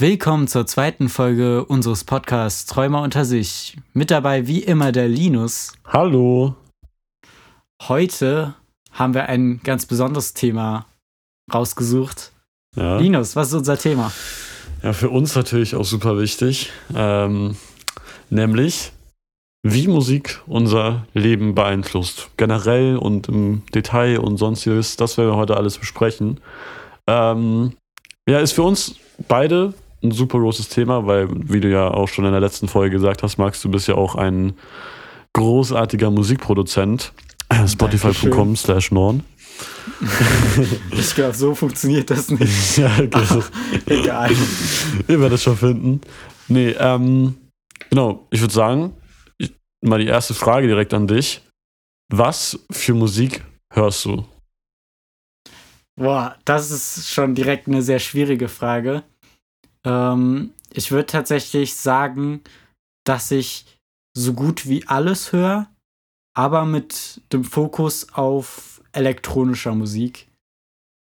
Willkommen zur zweiten Folge unseres Podcasts Träumer unter sich. Mit dabei wie immer der Linus. Hallo. Heute haben wir ein ganz besonderes Thema rausgesucht. Ja. Linus, was ist unser Thema? Ja, für uns natürlich auch super wichtig. Ähm, nämlich, wie Musik unser Leben beeinflusst. Generell und im Detail und sonstiges. Das werden wir heute alles besprechen. Ähm, ja, ist für uns beide ein super großes Thema, weil, wie du ja auch schon in der letzten Folge gesagt hast, Max, du bist ja auch ein großartiger Musikproduzent. Spotify.com slash Norn. Ich glaube, so funktioniert das nicht. ja, okay. Egal. Ihr werdet es schon finden. Nee, ähm, genau, ich würde sagen, ich, mal die erste Frage direkt an dich. Was für Musik hörst du? Boah, das ist schon direkt eine sehr schwierige Frage. Ähm, ich würde tatsächlich sagen, dass ich so gut wie alles höre, aber mit dem Fokus auf elektronischer Musik.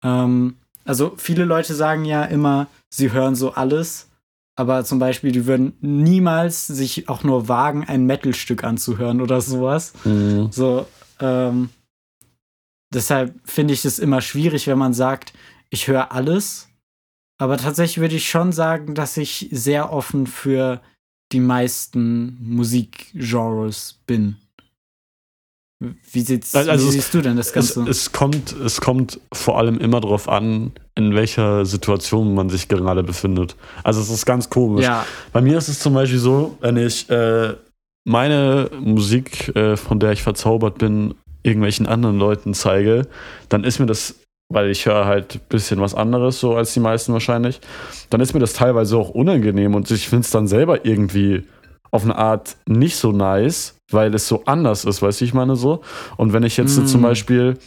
Ähm, also viele Leute sagen ja immer, sie hören so alles, aber zum Beispiel, die würden niemals sich auch nur wagen, ein Metalstück anzuhören oder sowas. Mhm. So, ähm, deshalb finde ich es immer schwierig, wenn man sagt, ich höre alles. Aber tatsächlich würde ich schon sagen, dass ich sehr offen für die meisten Musikgenres bin. Wie, sieht's, also wie siehst du denn das Ganze? Es, es, kommt, es kommt vor allem immer darauf an, in welcher Situation man sich gerade befindet. Also es ist ganz komisch. Ja. Bei mir ist es zum Beispiel so, wenn ich äh, meine Musik, äh, von der ich verzaubert bin, irgendwelchen anderen Leuten zeige, dann ist mir das, weil ich höre halt ein bisschen was anderes so als die meisten wahrscheinlich, dann ist mir das teilweise auch unangenehm und ich finde es dann selber irgendwie auf eine Art nicht so nice, weil es so anders ist, weißt du, ich meine so. Und wenn ich jetzt mm. zum Beispiel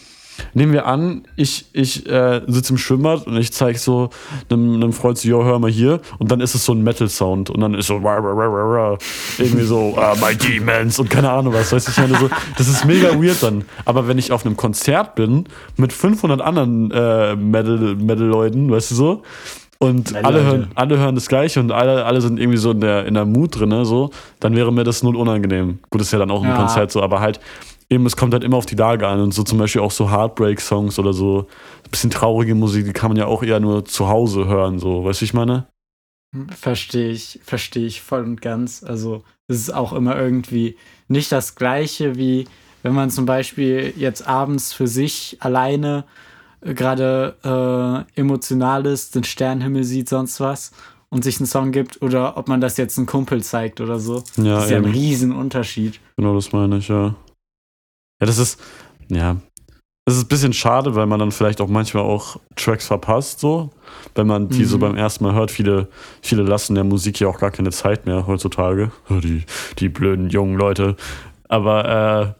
Nehmen wir an, ich, ich äh, sitze im Schwimmbad und ich zeige so einem, einem Freund so, yo, hör mal hier. Und dann ist es so ein Metal-Sound. Und dann ist so, rah, rah, rah, irgendwie so, uh, my demons und keine Ahnung was. Weißt du, ich meine so, das ist mega weird dann. Aber wenn ich auf einem Konzert bin mit 500 anderen äh, Metal-Leuten, weißt du so, und alle hören, alle hören das Gleiche und alle, alle sind irgendwie so in der, in der Mut drin, so, dann wäre mir das null unangenehm. Gut, ist ja dann auch ein ja. Konzert so, aber halt, eben, es kommt halt immer auf die Lage an und so zum Beispiel auch so Heartbreak-Songs oder so ein bisschen traurige Musik, die kann man ja auch eher nur zu Hause hören, so, weißt du, wie ich meine? Verstehe ich, verstehe ich voll und ganz. Also, es ist auch immer irgendwie nicht das Gleiche, wie wenn man zum Beispiel jetzt abends für sich alleine äh, gerade äh, emotional ist, den Sternenhimmel sieht, sonst was und sich einen Song gibt oder ob man das jetzt einem Kumpel zeigt oder so. Ja, das ist ja ein Riesenunterschied. Genau, das meine ich, ja. Ja, das ist, ja, das ist ein bisschen schade, weil man dann vielleicht auch manchmal auch Tracks verpasst, so. Wenn man die mhm. so beim ersten Mal hört, viele, viele lassen der Musik ja auch gar keine Zeit mehr heutzutage. Die, die blöden jungen Leute. Aber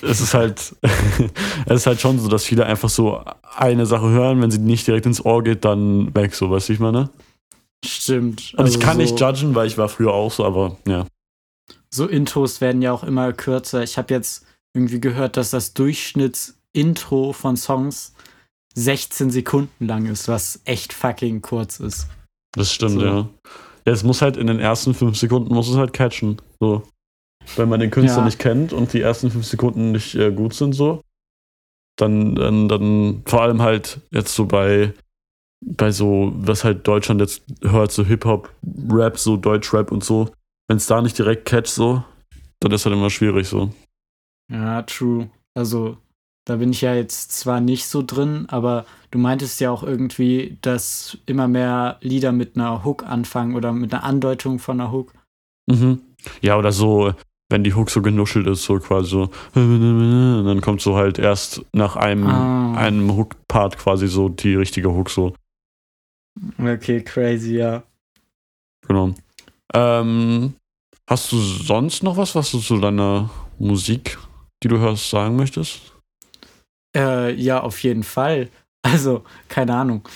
äh, es ist halt, es ist halt schon so, dass viele einfach so eine Sache hören, wenn sie nicht direkt ins Ohr geht, dann weg, so, weißt du, ich meine? Stimmt. Und also ich kann so nicht judgen, weil ich war früher auch so, aber ja. So Intros werden ja auch immer kürzer. Ich habe jetzt irgendwie gehört, dass das Durchschnittsintro von Songs 16 Sekunden lang ist, was echt fucking kurz ist. Das stimmt, so. ja. Es muss halt in den ersten fünf Sekunden muss es halt catchen. So. Wenn man den Künstler ja. nicht kennt und die ersten fünf Sekunden nicht äh, gut sind, so, dann, dann, dann vor allem halt jetzt so bei, bei so, was halt Deutschland jetzt hört, so Hip-Hop, Rap, so Deutsch-Rap und so, wenn es da nicht direkt catcht, so, dann ist halt immer schwierig so. Ja, true. Also, da bin ich ja jetzt zwar nicht so drin, aber du meintest ja auch irgendwie, dass immer mehr Lieder mit einer Hook anfangen oder mit einer Andeutung von einer Hook. Mhm. Ja, oder so, wenn die Hook so genuschelt ist, so quasi so, und dann kommt so halt erst nach einem, ah. einem Hook-Part quasi so die richtige Hook so. Okay, crazy, ja. Genau. Ähm, hast du sonst noch was, was du zu deiner Musik die du hörst, sagen möchtest? Äh, ja, auf jeden Fall. Also, keine Ahnung.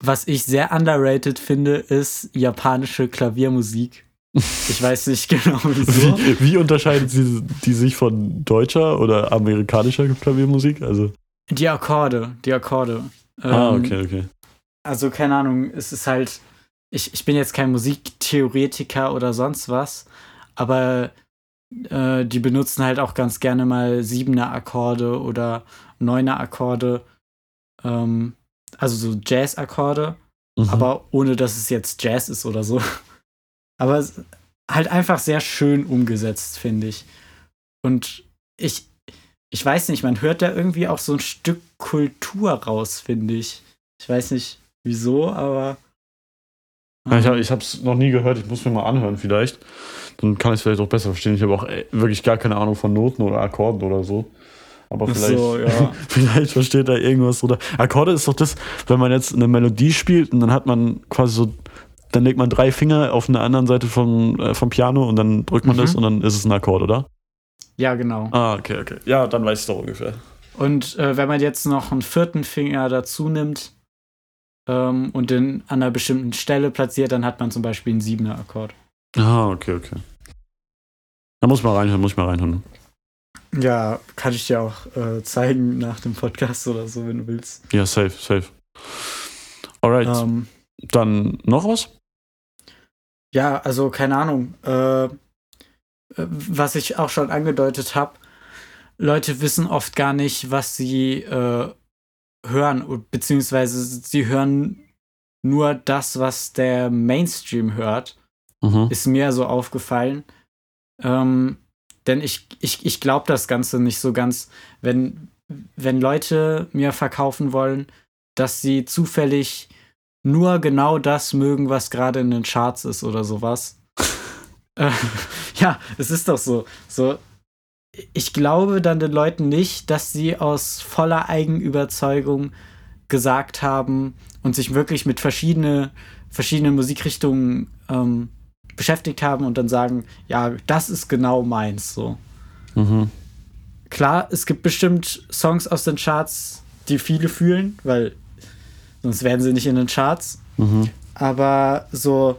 Was ich sehr underrated finde, ist japanische Klaviermusik. Ich weiß nicht genau wieso. Wie, wie unterscheidet sie die sich von deutscher oder amerikanischer Klaviermusik? Also die Akkorde, die Akkorde. Ah, ähm, okay, okay. Also keine Ahnung, es ist halt ich, ich bin jetzt kein Musiktheoretiker oder sonst was, aber äh, die benutzen halt auch ganz gerne mal siebener Akkorde oder neuner Akkorde, ähm, also so Jazz-Akkorde, mhm. aber ohne dass es jetzt Jazz ist oder so. Aber halt einfach sehr schön umgesetzt, finde ich. Und ich, ich weiß nicht, man hört da irgendwie auch so ein Stück Kultur raus, finde ich. Ich weiß nicht wieso, aber. Ja, ich, ich habe es noch nie gehört, ich muss mir mal anhören vielleicht. Dann kann ich es vielleicht auch besser verstehen. Ich habe auch ey, wirklich gar keine Ahnung von Noten oder Akkorden oder so. Aber vielleicht, so, ja. vielleicht versteht da irgendwas drunter. Akkorde ist doch das, wenn man jetzt eine Melodie spielt und dann hat man quasi so, dann legt man drei Finger auf einer anderen Seite vom, äh, vom Piano und dann drückt man mhm. das und dann ist es ein Akkord, oder? Ja, genau. Ah, okay, okay. Ja, dann weiß ich doch ungefähr. Und äh, wenn man jetzt noch einen vierten Finger dazu nimmt ähm, und den an einer bestimmten Stelle platziert, dann hat man zum Beispiel einen siebener Akkord. Ah, okay, okay. Da muss man reinhören, muss ich mal reinhören. Ja, kann ich dir auch äh, zeigen nach dem Podcast oder so, wenn du willst. Ja, safe, safe. Alright. Ähm, Dann noch was? Ja, also keine Ahnung. Äh, was ich auch schon angedeutet habe, Leute wissen oft gar nicht, was sie äh, hören, beziehungsweise sie hören nur das, was der Mainstream hört. Mhm. Ist mir so aufgefallen. Ähm, denn ich, ich, ich glaube das Ganze nicht so ganz, wenn, wenn Leute mir verkaufen wollen, dass sie zufällig nur genau das mögen, was gerade in den Charts ist oder sowas. äh, ja, es ist doch so. So, ich glaube dann den Leuten nicht, dass sie aus voller Eigenüberzeugung gesagt haben und sich wirklich mit verschiedene, verschiedenen Musikrichtungen ähm, beschäftigt haben und dann sagen, ja, das ist genau meins so. Mhm. Klar, es gibt bestimmt Songs aus den Charts, die viele fühlen, weil sonst wären sie nicht in den Charts. Mhm. Aber so,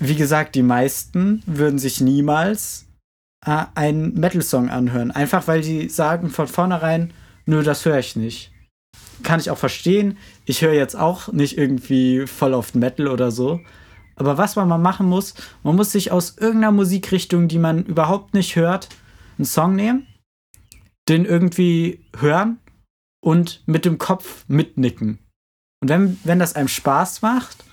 wie gesagt, die meisten würden sich niemals äh, einen Metal-Song anhören. Einfach weil die sagen von vornherein, nö, das höre ich nicht. Kann ich auch verstehen. Ich höre jetzt auch nicht irgendwie voll auf Metal oder so. Aber was man mal machen muss, man muss sich aus irgendeiner Musikrichtung, die man überhaupt nicht hört, einen Song nehmen, den irgendwie hören und mit dem Kopf mitnicken. Und wenn, wenn das einem Spaß macht,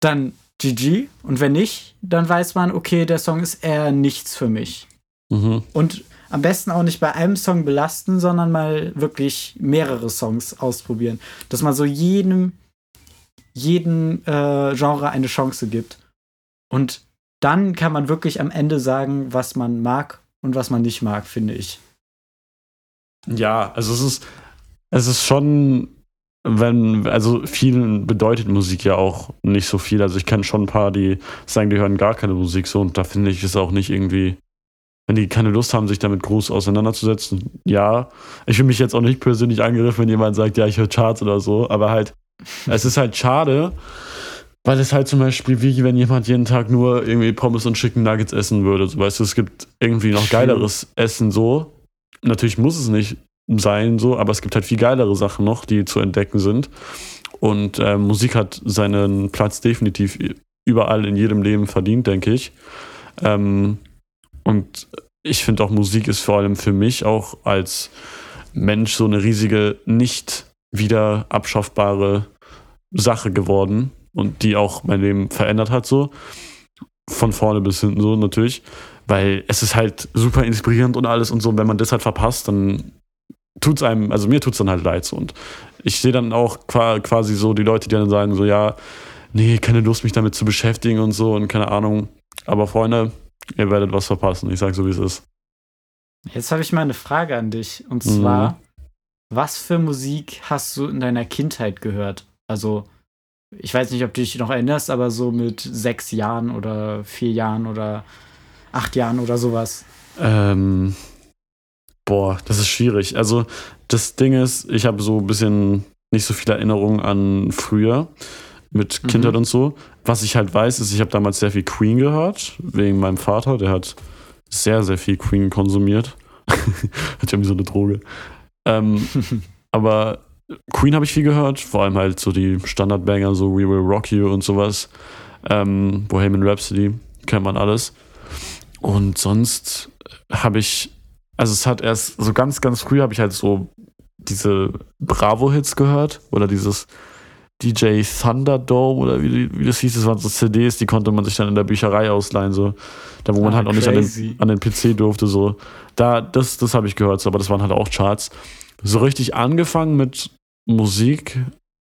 dann GG. Und wenn nicht, dann weiß man, okay, der Song ist eher nichts für mich. Mhm. Und am besten auch nicht bei einem Song belasten, sondern mal wirklich mehrere Songs ausprobieren. Dass man so jedem jedem äh, Genre eine Chance gibt. Und dann kann man wirklich am Ende sagen, was man mag und was man nicht mag, finde ich. Ja, also es ist, es ist schon, wenn, also vielen bedeutet Musik ja auch nicht so viel. Also ich kenne schon ein paar, die sagen, die hören gar keine Musik so und da finde ich es auch nicht irgendwie, wenn die keine Lust haben, sich damit groß auseinanderzusetzen. Ja, ich fühle mich jetzt auch nicht persönlich angegriffen, wenn jemand sagt, ja, ich höre Charts oder so, aber halt, es ist halt schade, weil es halt zum Beispiel wie wenn jemand jeden Tag nur irgendwie Pommes und Chicken Nuggets essen würde. So, weißt du, es gibt irgendwie noch geileres Essen so. Natürlich muss es nicht sein so, aber es gibt halt viel geilere Sachen noch, die zu entdecken sind. Und äh, Musik hat seinen Platz definitiv überall in jedem Leben verdient, denke ich. Ähm, und ich finde auch Musik ist vor allem für mich auch als Mensch so eine riesige nicht wieder abschaffbare Sache geworden und die auch mein Leben verändert hat, so. Von vorne bis hinten so natürlich. Weil es ist halt super inspirierend und alles und so. Und wenn man das halt verpasst, dann tut es einem, also mir tut es dann halt leid so. Und ich sehe dann auch quasi so die Leute, die dann sagen, so, ja, nee, keine Lust, mich damit zu beschäftigen und so und keine Ahnung. Aber Freunde, ihr werdet was verpassen. Ich sag so, wie es ist. Jetzt habe ich mal eine Frage an dich. Und zwar, mhm. Was für Musik hast du in deiner Kindheit gehört? Also, ich weiß nicht, ob du dich noch erinnerst, aber so mit sechs Jahren oder vier Jahren oder acht Jahren oder sowas. Ähm, boah, das ist schwierig. Also, das Ding ist, ich habe so ein bisschen nicht so viele Erinnerungen an früher mit Kindheit mhm. und so. Was ich halt weiß, ist, ich habe damals sehr viel Queen gehört, wegen meinem Vater, der hat sehr, sehr viel Queen konsumiert. hat ja wie so eine Droge. Ähm, aber Queen habe ich viel gehört, vor allem halt so die Standardbanger, so We Will Rock You und sowas. Ähm, Bohemian Rhapsody, kennt man alles. Und sonst habe ich, also es hat erst so ganz, ganz früh habe ich halt so diese Bravo-Hits gehört oder dieses DJ Thunderdome oder wie, wie das hieß, das waren so CDs, die konnte man sich dann in der Bücherei ausleihen, so. Da wo man ah, halt auch nicht an den, an den PC durfte, so. Da, das, das habe ich gehört, so, aber das waren halt auch Charts. So richtig angefangen mit Musik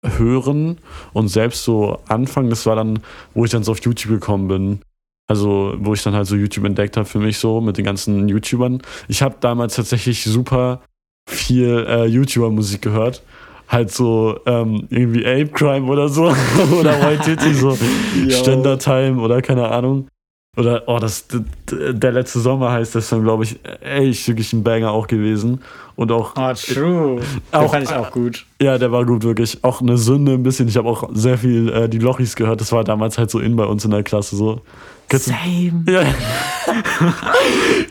hören und selbst so anfangen, das war dann, wo ich dann so auf YouTube gekommen bin. Also, wo ich dann halt so YouTube entdeckt habe für mich so mit den ganzen YouTubern. Ich habe damals tatsächlich super viel äh, YouTuber-Musik gehört halt so ähm, irgendwie Ape Crime oder so oder White Titty, so Ständer Time oder keine Ahnung. Oder, oh, das, der letzte Sommer heißt das dann, glaube ich, echt wirklich ein Banger auch gewesen. Und auch. Oh, true. Auch, den fand ich auch gut. Ja, der war gut, wirklich. Auch eine Sünde ein bisschen. Ich habe auch sehr viel äh, die Lochis gehört. Das war damals halt so in bei uns in der Klasse so. Same. Ja.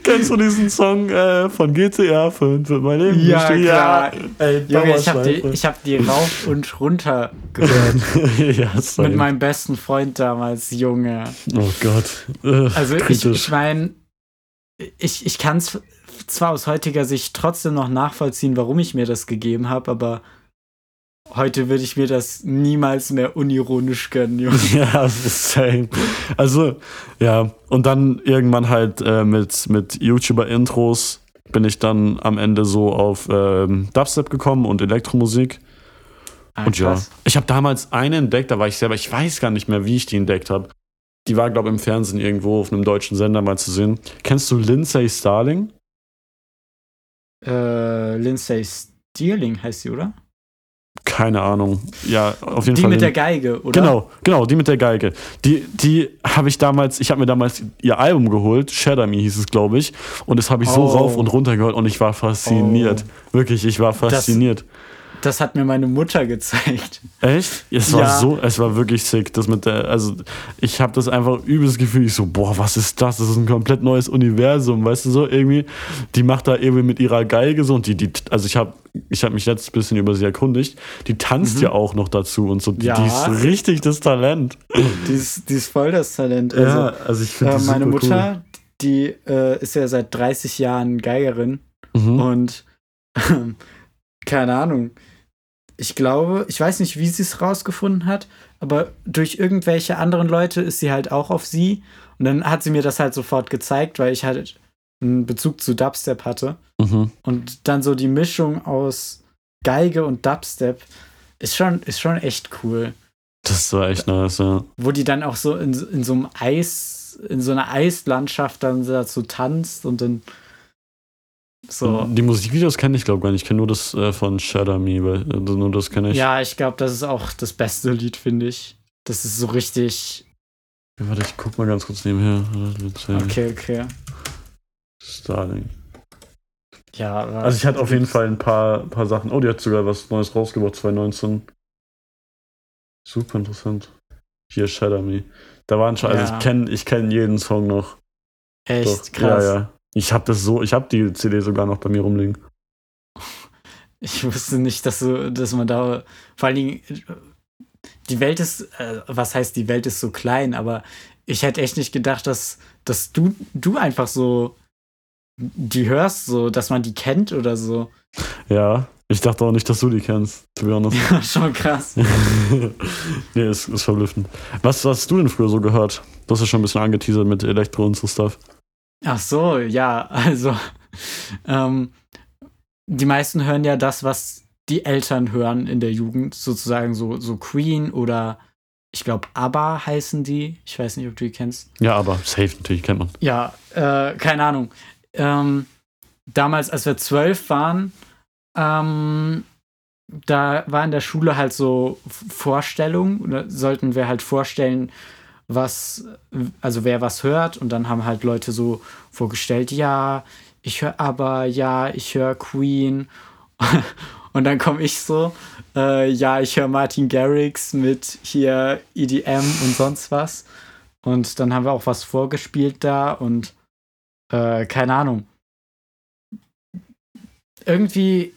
Kennst du diesen Song äh, von GTA 5 für mein Leben? Ja, klar. Ja, ey, Junge, ich habe die, hab die rauf und runter gehört. ja. Mit meinem besten Freund damals, Junge. Oh Gott. Also kritisch. ich, ich meine, ich, ich kann es zwar aus heutiger Sicht trotzdem noch nachvollziehen, warum ich mir das gegeben habe, aber Heute würde ich mir das niemals mehr unironisch gönnen, Junge. ja, same. Also, ja, und dann irgendwann halt äh, mit, mit YouTuber-Intros bin ich dann am Ende so auf ähm, Dubstep gekommen und Elektromusik. Ah, und ja, ich habe damals eine entdeckt, da war ich selber, ich weiß gar nicht mehr, wie ich die entdeckt habe. Die war, glaube ich, im Fernsehen irgendwo auf einem deutschen Sender mal zu sehen. Kennst du Lindsay Starling? Äh, Lindsay Starling heißt sie, oder? Keine Ahnung. Ja, auf jeden die Fall. Die mit der Geige, oder? Genau, genau, die mit der Geige. Die, die habe ich damals, ich habe mir damals ihr Album geholt, Shadow Me hieß es, glaube ich. Und das habe ich so oh. rauf und runter gehört und ich war fasziniert. Oh. Wirklich, ich war fasziniert. Das, das hat mir meine Mutter gezeigt. Echt? Es war ja. so, es war wirklich sick. Das mit der, also ich habe das einfach übelst Gefühl, ich so, boah, was ist das? Das ist ein komplett neues Universum, weißt du so irgendwie. Die macht da irgendwie mit ihrer Geige so und die, die also ich habe ich habe mich jetzt ein bisschen über sie erkundigt. Die tanzt mhm. ja auch noch dazu und so. Die, ja. die ist richtig das Talent. Die ist, die ist voll das Talent. Also, ja, also ich finde äh, Meine Mutter, cool. die äh, ist ja seit 30 Jahren Geigerin mhm. und äh, keine Ahnung ich glaube, ich weiß nicht, wie sie es rausgefunden hat, aber durch irgendwelche anderen Leute ist sie halt auch auf sie. Und dann hat sie mir das halt sofort gezeigt, weil ich halt einen Bezug zu Dubstep hatte. Mhm. Und dann so die Mischung aus Geige und Dubstep ist schon, ist schon echt cool. Das war echt nice, ja. Wo die dann auch so in, in so einem Eis, in so einer Eislandschaft dann dazu tanzt und dann so. Die Musikvideos kenne ich, glaube ich, gar nicht. Ich kenne nur das äh, von Shadow Me, weil, also nur das kenne ich. Ja, ich glaube, das ist auch das beste Lied, finde ich. Das ist so richtig. Ja, warte, ich guck mal ganz kurz nebenher. Okay, okay. Starling. Ja, also ich hatte auf jeden Fall ein paar, paar Sachen. Oh, die hat sogar was Neues rausgebracht, 2019. Super interessant. Hier Shadow Me. Da waren schon, also ja. also ich kenne ich kenn jeden Song noch. Echt Doch. krass. Ja, ja. Ich habe das so, ich habe die CD sogar noch bei mir rumliegen. Ich wusste nicht, dass so, dass man da vor allen Dingen die Welt ist, äh, was heißt die Welt ist so klein, aber ich hätte echt nicht gedacht, dass, dass du, du einfach so die hörst, so, dass man die kennt oder so. Ja, ich dachte auch nicht, dass du die kennst, to be honest. Ja, schon krass. nee, ist, ist verblüffend. Was, was hast du denn früher so gehört? Du hast ja schon ein bisschen angeteasert mit Elektro und so Stuff. Ach so, ja, also ähm, die meisten hören ja das, was die Eltern hören in der Jugend, sozusagen so, so Queen oder ich glaube ABBA heißen die. Ich weiß nicht, ob du die kennst. Ja, aber safe natürlich kennt man. Ja, äh, keine Ahnung. Ähm, damals, als wir zwölf waren, ähm, da war in der Schule halt so Vorstellung, da sollten wir halt vorstellen, was, also wer was hört. Und dann haben halt Leute so vorgestellt, ja, ich höre aber, ja, ich höre Queen. Und dann komme ich so, äh, ja, ich höre Martin Garrix mit hier EDM und sonst was. Und dann haben wir auch was vorgespielt da und äh, keine Ahnung. Irgendwie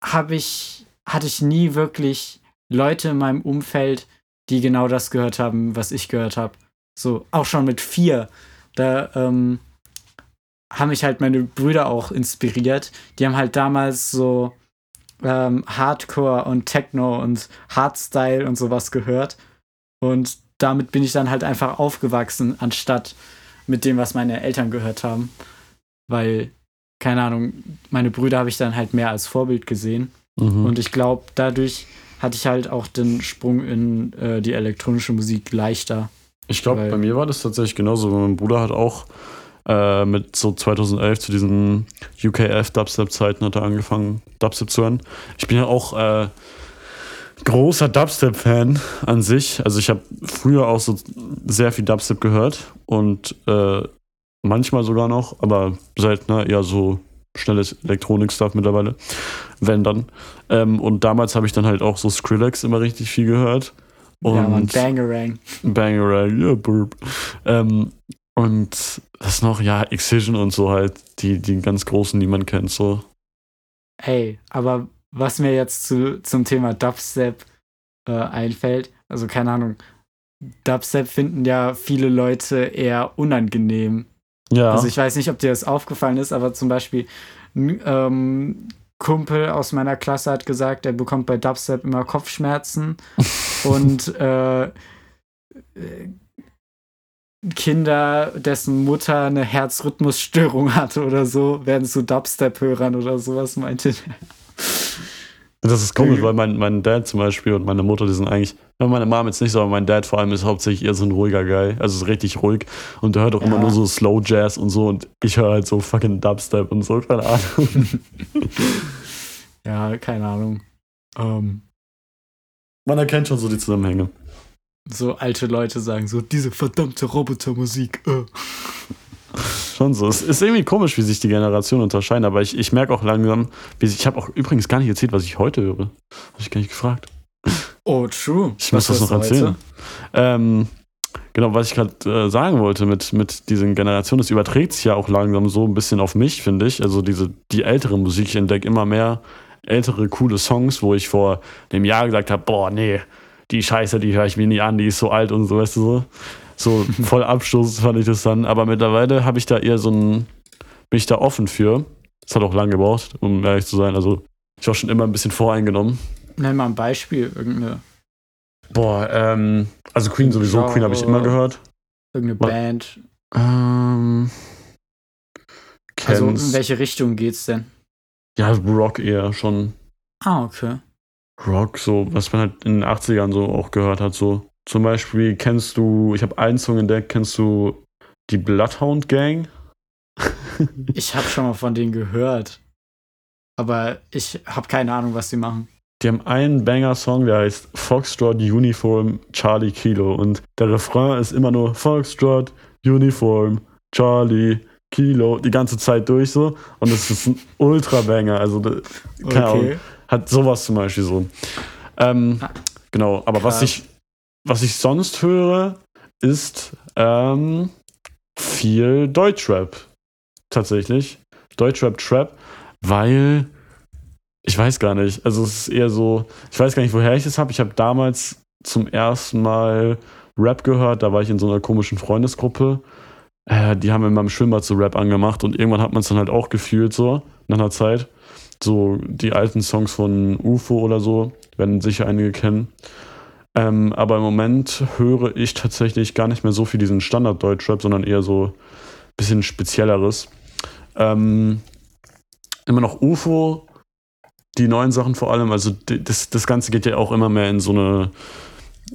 habe ich hatte ich nie wirklich Leute in meinem Umfeld, die genau das gehört haben, was ich gehört habe. So, auch schon mit vier. Da ähm, haben mich halt meine Brüder auch inspiriert. Die haben halt damals so ähm, Hardcore und Techno und Hardstyle und sowas gehört. Und damit bin ich dann halt einfach aufgewachsen, anstatt mit dem, was meine Eltern gehört haben. Weil, keine Ahnung, meine Brüder habe ich dann halt mehr als Vorbild gesehen. Mhm. Und ich glaube, dadurch hatte ich halt auch den Sprung in äh, die elektronische Musik leichter. Ich glaube, bei mir war das tatsächlich genauso. Mein Bruder hat auch äh, mit so 2011 zu diesen UKF Dubstep-Zeiten hat er angefangen, Dubstep zu hören. Ich bin ja auch äh, großer Dubstep-Fan an sich. Also ich habe früher auch so sehr viel Dubstep gehört und äh, manchmal sogar noch, aber seltener eher so schnelles Elektronik-Stuff mittlerweile, wenn dann. Ähm, und damals habe ich dann halt auch so Skrillex immer richtig viel gehört. Und ja, man, Bangerang. Bangerang, ja, burp. Ähm, und das noch, ja, Excision und so halt, die, die ganz großen, die man kennt, so. Ey, aber was mir jetzt zu, zum Thema Dubstep äh, einfällt, also keine Ahnung, Dubstep finden ja viele Leute eher unangenehm. Ja. Also ich weiß nicht, ob dir das aufgefallen ist, aber zum Beispiel ein ähm, Kumpel aus meiner Klasse hat gesagt, er bekommt bei Dubstep immer Kopfschmerzen und äh, Kinder, dessen Mutter eine Herzrhythmusstörung hatte oder so, werden zu Dubstep-Hörern oder sowas, meinte der. Das ist komisch, weil mein, mein Dad zum Beispiel und meine Mutter, die sind eigentlich, meine Mom jetzt nicht so, aber mein Dad vor allem ist hauptsächlich eher so ein ruhiger Guy. Also ist richtig ruhig. Und der hört auch ja. immer nur so Slow Jazz und so. Und ich höre halt so fucking Dubstep und so, keine Ahnung. ja, keine Ahnung. Ähm, Man erkennt schon so die Zusammenhänge. So alte Leute sagen so, diese verdammte Robotermusik. Äh. Schon so. Es ist irgendwie komisch, wie sich die Generationen unterscheiden, aber ich, ich merke auch langsam, wie ich, ich habe auch übrigens gar nicht erzählt, was ich heute höre. Habe ich gar nicht gefragt. Oh, true. Ich muss das noch erzählen. Ähm, genau, was ich gerade äh, sagen wollte mit, mit diesen Generationen, das überträgt sich ja auch langsam so ein bisschen auf mich, finde ich. Also diese, die ältere Musik, ich entdecke immer mehr ältere, coole Songs, wo ich vor einem Jahr gesagt habe, boah, nee, die Scheiße, die höre ich mir nie an, die ist so alt und so, weißt du so. So voll Abstoß fand ich das dann. Aber mittlerweile habe ich da eher so ein, bin ich da offen für. Es hat auch lange gebraucht, um ehrlich zu sein. Also ich war schon immer ein bisschen voreingenommen. Nenn mal ein Beispiel, irgendeine. Boah, ähm, also Queen sowieso, Genre, Queen habe ich immer gehört. Irgendeine Band. Ähm. Also in welche Richtung geht's denn? Ja, Rock eher schon. Ah, okay. Rock, so, was man halt in den 80ern so auch gehört hat, so. Zum Beispiel kennst du, ich habe einen Song entdeckt, kennst du die Bloodhound Gang? ich habe schon mal von denen gehört. Aber ich habe keine Ahnung, was sie machen. Die haben einen Banger-Song, der heißt Foxtrot Uniform Charlie Kilo. Und der Refrain ist immer nur Foxtrot Uniform Charlie Kilo die ganze Zeit durch so. Und es ist ein Ultra-Banger. Also, keine okay. Ahnung. Hat sowas zum Beispiel so. Ähm, ah, genau, aber Krass. was ich was ich sonst höre, ist ähm, viel Deutschrap. Tatsächlich. Deutschrap, Trap, weil ich weiß gar nicht. Also es ist eher so, ich weiß gar nicht, woher ich es habe. Ich habe damals zum ersten Mal Rap gehört. Da war ich in so einer komischen Freundesgruppe. Äh, die haben in meinem Schwimmbad so Rap angemacht und irgendwann hat man es dann halt auch gefühlt so, nach einer Zeit. So die alten Songs von UFO oder so, werden sicher einige kennen. Ähm, aber im Moment höre ich tatsächlich gar nicht mehr so viel diesen Standard-Deutschrap, sondern eher so ein bisschen spezielleres. Ähm, immer noch UFO, die neuen Sachen vor allem. Also das, das Ganze geht ja auch immer mehr in so eine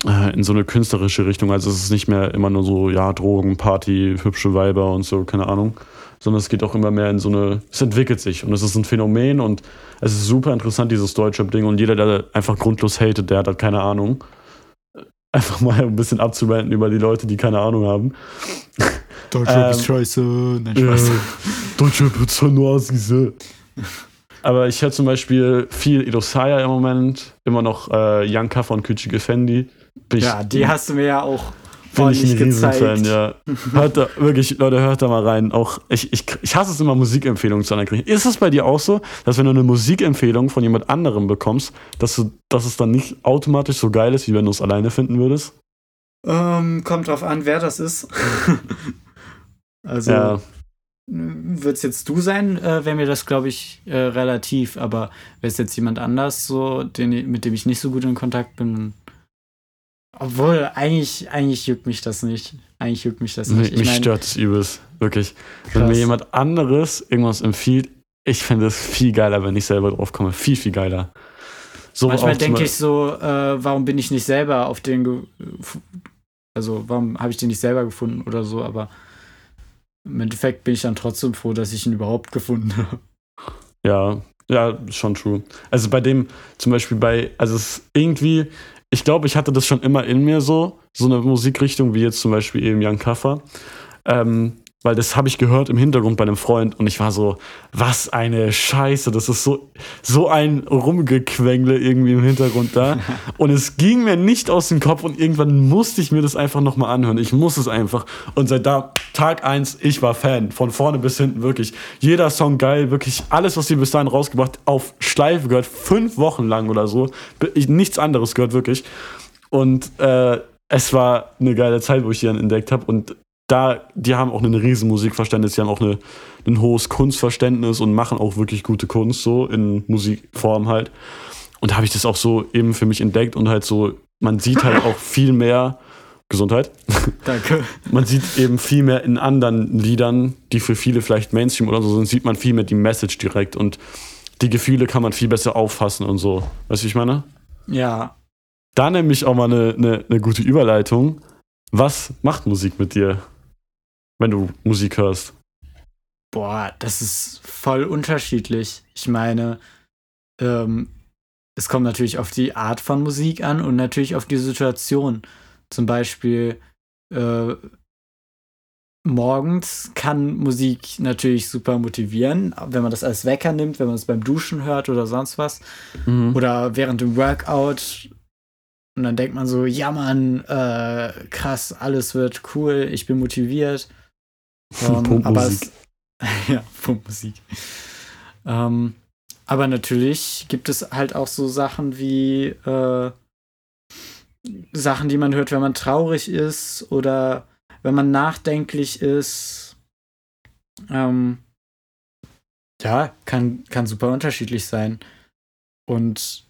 äh, in so eine künstlerische Richtung. Also es ist nicht mehr immer nur so, ja, Drogen, Party, hübsche Weiber und so, keine Ahnung. Sondern es geht auch immer mehr in so eine, es entwickelt sich und es ist ein Phänomen und es ist super interessant, dieses Deutschrap-Ding. Und jeder, der einfach grundlos hatet, der hat halt keine Ahnung einfach mal ein bisschen abzuwenden über die Leute, die keine Ahnung haben. Deutschrap ähm, ist scheiße. Nein, Spaß. Äh, Deutschrap ist nur diese. Aber ich höre zum Beispiel viel Idosaya im Moment, immer noch äh, Janka von Küchige Fendi. ja, die hast du mir ja auch Bin ich ein Riesenfan, ja. Hört da, wirklich, Leute, hört da mal rein. Auch ich, ich, ich hasse es immer, Musikempfehlungen zu anerkennen. Ist es bei dir auch so, dass wenn du eine Musikempfehlung von jemand anderem bekommst, dass, du, dass es dann nicht automatisch so geil ist, wie wenn du es alleine finden würdest? Ähm, kommt drauf an, wer das ist. also, ja. Wird es jetzt du sein, äh, wäre mir das, glaube ich, äh, relativ. Aber wäre es jetzt jemand anders, so, den, mit dem ich nicht so gut in Kontakt bin, obwohl, eigentlich, eigentlich juckt mich das nicht. Eigentlich juckt mich das nicht. Ich mich mein, stört es übelst, wirklich. Krass. Wenn mir jemand anderes irgendwas empfiehlt, ich finde es viel geiler, wenn ich selber drauf komme. Viel, viel geiler. So Manchmal denke ich so, äh, warum bin ich nicht selber auf den, also warum habe ich den nicht selber gefunden oder so, aber im Endeffekt bin ich dann trotzdem froh, dass ich ihn überhaupt gefunden habe. Ja, ja, schon true. Also bei dem, zum Beispiel bei, also es irgendwie, ich glaube, ich hatte das schon immer in mir so, so eine Musikrichtung wie jetzt zum Beispiel eben Jan Kaffer. Ähm, weil das habe ich gehört im Hintergrund bei einem Freund und ich war so, was eine Scheiße, das ist so, so ein Rumgequengle irgendwie im Hintergrund da. Und es ging mir nicht aus dem Kopf und irgendwann musste ich mir das einfach nochmal anhören. Ich muss es einfach. Und seit da, Tag eins ich war Fan. Von vorne bis hinten, wirklich. Jeder Song geil, wirklich alles, was sie bis dahin rausgebracht, auf Schleife gehört, fünf Wochen lang oder so. Ich, nichts anderes gehört, wirklich. Und äh, es war eine geile Zeit, wo ich die dann entdeckt habe. Und da, die haben auch ein riesen Musikverständnis, die haben auch eine, ein hohes Kunstverständnis und machen auch wirklich gute Kunst, so in Musikform halt. Und da habe ich das auch so eben für mich entdeckt und halt so, man sieht halt auch viel mehr. Gesundheit. Danke. Man sieht eben viel mehr in anderen Liedern, die für viele vielleicht Mainstream oder so sind, sieht man viel mehr die Message direkt und die Gefühle kann man viel besser auffassen und so. Weißt du, wie ich meine? Ja. Da nämlich auch mal eine, eine, eine gute Überleitung. Was macht Musik mit dir? Wenn du Musik hörst? Boah, das ist voll unterschiedlich. Ich meine, ähm, es kommt natürlich auf die Art von Musik an und natürlich auf die Situation. Zum Beispiel äh, morgens kann Musik natürlich super motivieren, wenn man das als Wecker nimmt, wenn man es beim Duschen hört oder sonst was. Mhm. Oder während dem Workout. Und dann denkt man so, ja Mann, äh, krass, alles wird cool, ich bin motiviert. Ähm, aber es, ja, Pumpmusik. Ähm, aber natürlich gibt es halt auch so Sachen wie äh, Sachen, die man hört, wenn man traurig ist oder wenn man nachdenklich ist. Ähm, ja, kann, kann super unterschiedlich sein. Und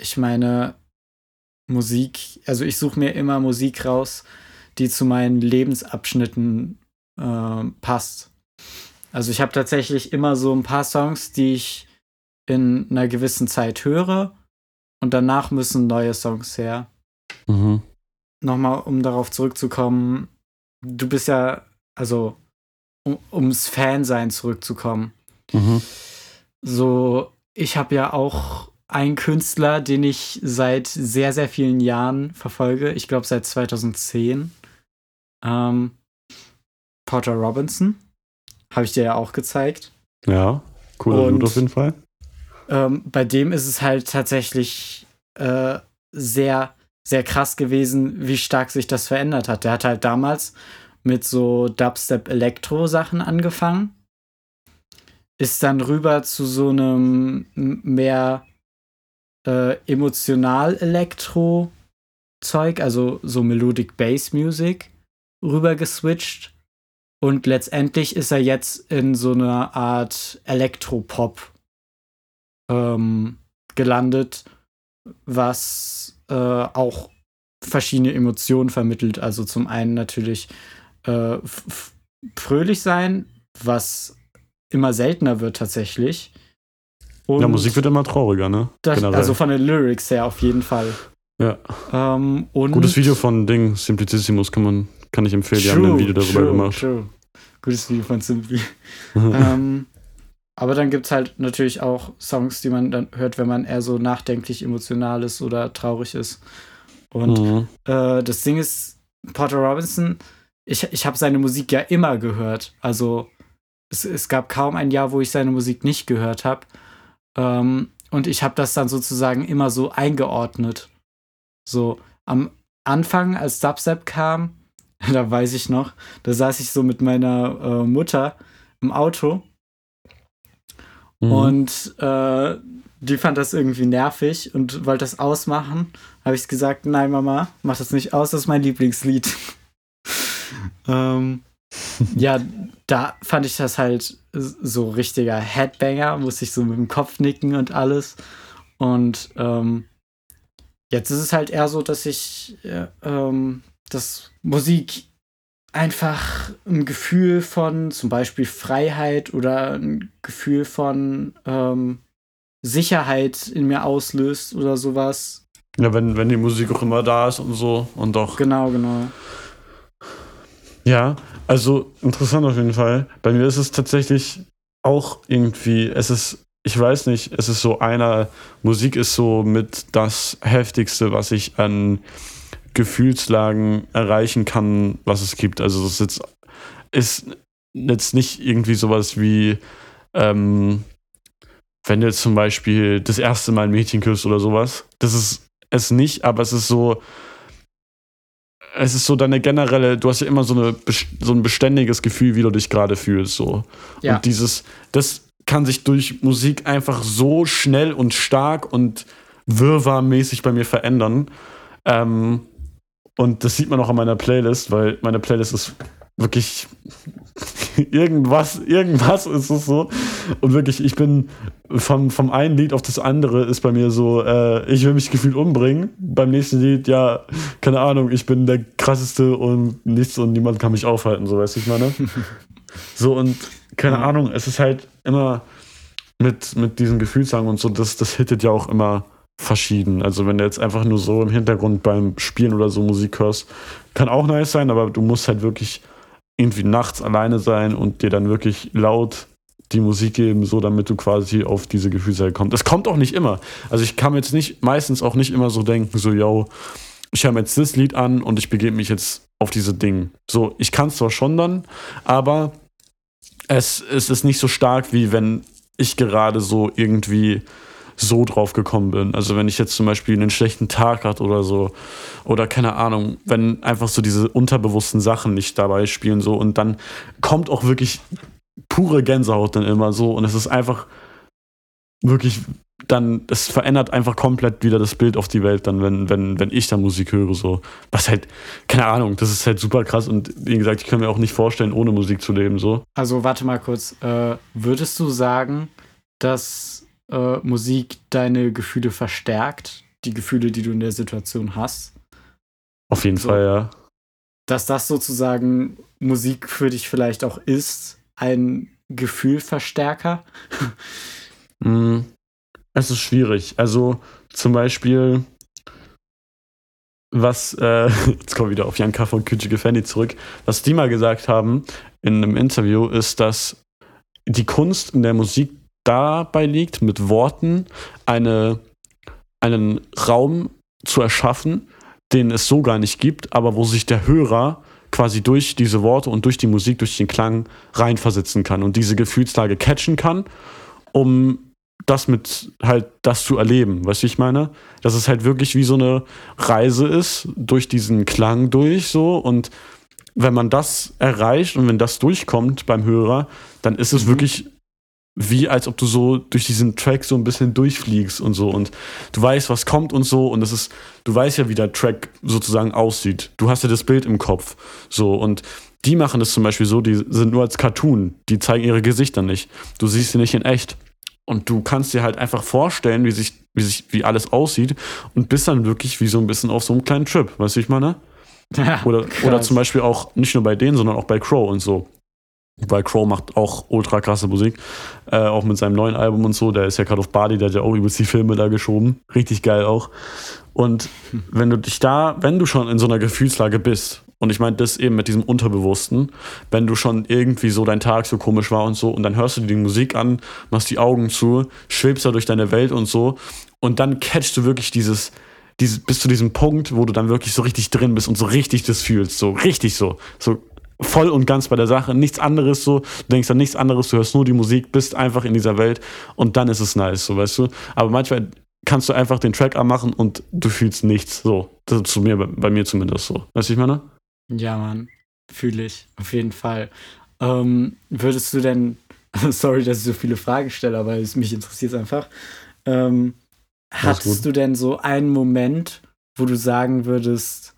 ich meine, Musik, also ich suche mir immer Musik raus, die zu meinen Lebensabschnitten äh, passt. Also ich habe tatsächlich immer so ein paar Songs, die ich in einer gewissen Zeit höre und danach müssen neue Songs her. Mhm. Nochmal, um darauf zurückzukommen, du bist ja, also um, ums Fansein zurückzukommen. Mhm. So, ich habe ja auch einen Künstler, den ich seit sehr, sehr vielen Jahren verfolge. Ich glaube seit 2010. Ähm, Porter Robinson. Habe ich dir ja auch gezeigt. Ja, cooler Dude auf jeden Fall. Ähm, bei dem ist es halt tatsächlich äh, sehr, sehr krass gewesen, wie stark sich das verändert hat. Der hat halt damals mit so Dubstep-Elektro-Sachen angefangen, ist dann rüber zu so einem mehr äh, emotional-Elektro-Zeug, also so Melodic Bass Music, rüber geswitcht und letztendlich ist er jetzt in so einer Art Elektropop ähm, gelandet, was äh, auch verschiedene Emotionen vermittelt. Also zum einen natürlich äh, fröhlich sein, was immer seltener wird tatsächlich. Und ja, Musik wird immer trauriger, ne? Das, also von den Lyrics her auf jeden Fall. Ja. Ähm, Gutes Video von Ding, Simplicissimus kann man kann ich empfehlen, true, die haben ein Video darüber true, gemacht. True. Gutes Video von Simply. ähm, aber dann gibt es halt natürlich auch Songs, die man dann hört, wenn man eher so nachdenklich, emotional ist oder traurig ist. Und mhm. äh, das Ding ist, Porter Robinson, ich, ich habe seine Musik ja immer gehört. Also es, es gab kaum ein Jahr, wo ich seine Musik nicht gehört habe. Ähm, und ich habe das dann sozusagen immer so eingeordnet. So, am, Anfang, als Dubstep kam, da weiß ich noch, da saß ich so mit meiner äh, Mutter im Auto mhm. und äh, die fand das irgendwie nervig und wollte das ausmachen. Habe ich gesagt, nein Mama, mach das nicht aus, das ist mein Lieblingslied. ähm, ja, da fand ich das halt so richtiger Headbanger, musste ich so mit dem Kopf nicken und alles. Und ähm, jetzt ist es halt eher so, dass ich, äh, ähm, dass Musik einfach ein Gefühl von zum Beispiel Freiheit oder ein Gefühl von ähm, Sicherheit in mir auslöst oder sowas. Ja, wenn, wenn die Musik auch immer da ist und so und doch. Genau, genau. Ja, also interessant auf jeden Fall. Bei mir ist es tatsächlich auch irgendwie, es ist, ich weiß nicht, es ist so einer, Musik ist so mit das Heftigste, was ich an Gefühlslagen erreichen kann, was es gibt. Also es ist jetzt, ist jetzt nicht irgendwie sowas wie, ähm, wenn du jetzt zum Beispiel das erste Mal ein Mädchen küsst oder sowas. Das ist es nicht, aber es ist so, es ist so deine generelle, du hast ja immer so, eine, so ein beständiges Gefühl, wie du dich gerade fühlst. So. Ja. Und dieses, das kann sich durch Musik einfach so schnell und stark und wirrwarrmäßig bei mir verändern. Ähm, und das sieht man auch an meiner Playlist, weil meine Playlist ist wirklich irgendwas, irgendwas ist es so. Und wirklich, ich bin vom, vom einen Lied auf das andere ist bei mir so, äh, ich will mich gefühlt umbringen. Beim nächsten Lied, ja, keine Ahnung, ich bin der krasseste und nichts und niemand kann mich aufhalten, so weiß ich meine. so und keine Ahnung, es ist halt immer mit, mit diesen Gefühlssagen und so, das, das hittet ja auch immer verschieden. Also wenn du jetzt einfach nur so im Hintergrund beim Spielen oder so Musik hörst, kann auch nice sein, aber du musst halt wirklich irgendwie nachts alleine sein und dir dann wirklich laut die Musik geben, so damit du quasi auf diese Gefühlsseite kommst. Das kommt auch nicht immer. Also ich kann jetzt nicht, meistens auch nicht immer so denken, so, yo, ich habe jetzt das Lied an und ich begebe mich jetzt auf diese Dinge. So, ich kann es zwar schon dann, aber es, es ist nicht so stark, wie wenn ich gerade so irgendwie so drauf gekommen bin. Also wenn ich jetzt zum Beispiel einen schlechten Tag hatte oder so, oder keine Ahnung, wenn einfach so diese unterbewussten Sachen nicht dabei spielen so und dann kommt auch wirklich pure Gänsehaut dann immer so und es ist einfach wirklich dann, es verändert einfach komplett wieder das Bild auf die Welt, dann, wenn, wenn, wenn ich da Musik höre, so. Was halt, keine Ahnung, das ist halt super krass und wie gesagt, ich kann mir auch nicht vorstellen, ohne Musik zu leben, so. Also, warte mal kurz, äh, würdest du sagen, dass äh, Musik deine Gefühle verstärkt, die Gefühle, die du in der Situation hast. Auf jeden so, Fall, ja. Dass das sozusagen Musik für dich vielleicht auch ist, ein Gefühlverstärker. mm, es ist schwierig. Also zum Beispiel, was, äh, jetzt kommen wir wieder auf Janka von Küchige Fanny zurück, was die mal gesagt haben in einem Interview, ist, dass die Kunst in der Musik dabei liegt, mit Worten eine, einen Raum zu erschaffen, den es so gar nicht gibt, aber wo sich der Hörer quasi durch diese Worte und durch die Musik, durch den Klang reinversetzen kann und diese Gefühlslage catchen kann, um das mit halt das zu erleben, weißt du, ich meine? Dass es halt wirklich wie so eine Reise ist, durch diesen Klang durch so und wenn man das erreicht und wenn das durchkommt beim Hörer, dann ist es mhm. wirklich wie als ob du so durch diesen Track so ein bisschen durchfliegst und so und du weißt, was kommt und so und das ist, du weißt ja, wie der Track sozusagen aussieht. Du hast ja das Bild im Kopf. So und die machen das zum Beispiel so, die sind nur als Cartoon, die zeigen ihre Gesichter nicht. Du siehst sie nicht in echt. Und du kannst dir halt einfach vorstellen, wie sich, wie sich, wie alles aussieht und bist dann wirklich wie so ein bisschen auf so einem kleinen Trip, weißt du, ich meine? Ja, oder, oder zum Beispiel auch nicht nur bei denen, sondern auch bei Crow und so weil Crow macht auch ultra krasse Musik, äh, auch mit seinem neuen Album und so. Der ist ja gerade auf Bali, der hat ja auch übelst die Filme da geschoben. Richtig geil auch. Und wenn du dich da, wenn du schon in so einer Gefühlslage bist, und ich meine das eben mit diesem Unterbewussten, wenn du schon irgendwie so dein Tag so komisch war und so, und dann hörst du dir die Musik an, machst die Augen zu, schwebst da durch deine Welt und so, und dann catchst du wirklich dieses, dieses, bis zu diesem Punkt, wo du dann wirklich so richtig drin bist und so richtig das fühlst, so richtig so, so voll und ganz bei der Sache. Nichts anderes so. Du denkst an nichts anderes, du hörst nur die Musik, bist einfach in dieser Welt und dann ist es nice, so weißt du. Aber manchmal kannst du einfach den Track anmachen und du fühlst nichts. So, das ist zu mir, bei mir zumindest so. Weißt du, ich meine? Ja, Mann, fühle ich, auf jeden Fall. Ähm, würdest du denn, sorry, dass ich so viele Fragen stelle, aber es mich interessiert einfach. Ähm, hattest du denn so einen Moment, wo du sagen würdest,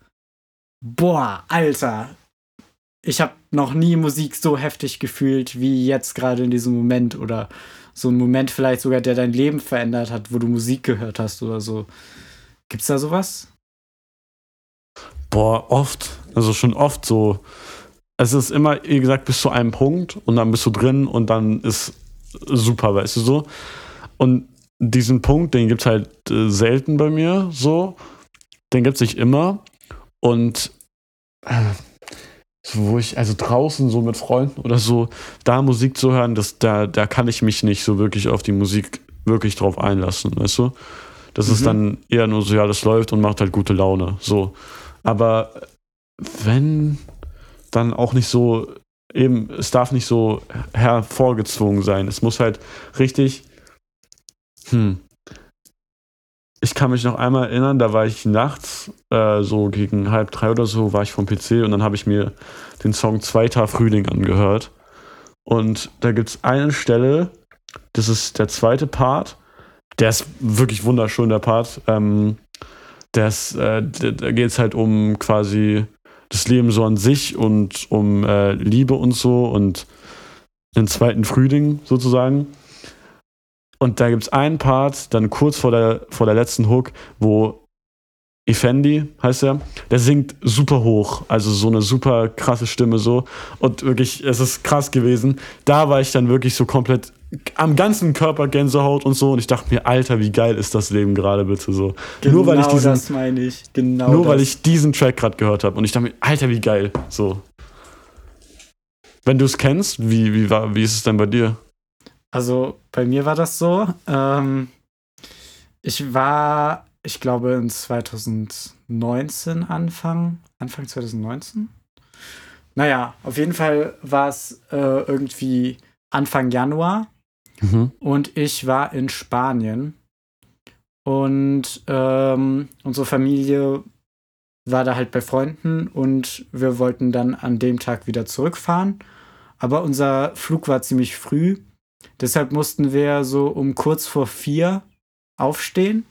boah, Alter, ich habe noch nie Musik so heftig gefühlt wie jetzt gerade in diesem Moment oder so ein Moment vielleicht sogar, der dein Leben verändert hat, wo du Musik gehört hast oder so. Gibt's da sowas? Boah, oft. Also schon oft so. Es ist immer, wie gesagt, bis zu einem Punkt und dann bist du drin und dann ist super, weißt du so. Und diesen Punkt, den gibt's halt äh, selten bei mir so. Den gibt's nicht immer. Und äh, so, wo ich, also draußen so mit Freunden oder so, da Musik zu hören, das, da, da kann ich mich nicht so wirklich auf die Musik wirklich drauf einlassen, weißt du? Das mhm. ist dann eher nur so, ja, das läuft und macht halt gute Laune. So. Aber wenn dann auch nicht so, eben, es darf nicht so hervorgezwungen sein. Es muss halt richtig, hm, ich kann mich noch einmal erinnern, da war ich nachts, äh, so gegen halb drei oder so, war ich vom PC und dann habe ich mir den Song Zweiter Frühling angehört. Und da gibt es eine Stelle, das ist der zweite Part, der ist wirklich wunderschön, der Part. Ähm, das, äh, da geht es halt um quasi das Leben so an sich und um äh, Liebe und so und den zweiten Frühling sozusagen. Und da gibt es einen Part, dann kurz vor der, vor der letzten Hook, wo Effendi heißt er, der singt super hoch, also so eine super krasse Stimme so. Und wirklich, es ist krass gewesen. Da war ich dann wirklich so komplett am ganzen Körper Gänsehaut und so. Und ich dachte mir, Alter, wie geil ist das Leben gerade bitte so. Genau nur weil ich diesen, das meine ich. Genau nur das. weil ich diesen Track gerade gehört habe. Und ich dachte mir, Alter, wie geil. So. Wenn du es kennst, wie, wie, war, wie ist es denn bei dir? Also bei mir war das so. Ähm, ich war, ich glaube, in 2019 Anfang, Anfang 2019. Naja, auf jeden Fall war es äh, irgendwie Anfang Januar mhm. und ich war in Spanien und ähm, unsere Familie war da halt bei Freunden und wir wollten dann an dem Tag wieder zurückfahren. Aber unser Flug war ziemlich früh Deshalb mussten wir so um kurz vor vier aufstehen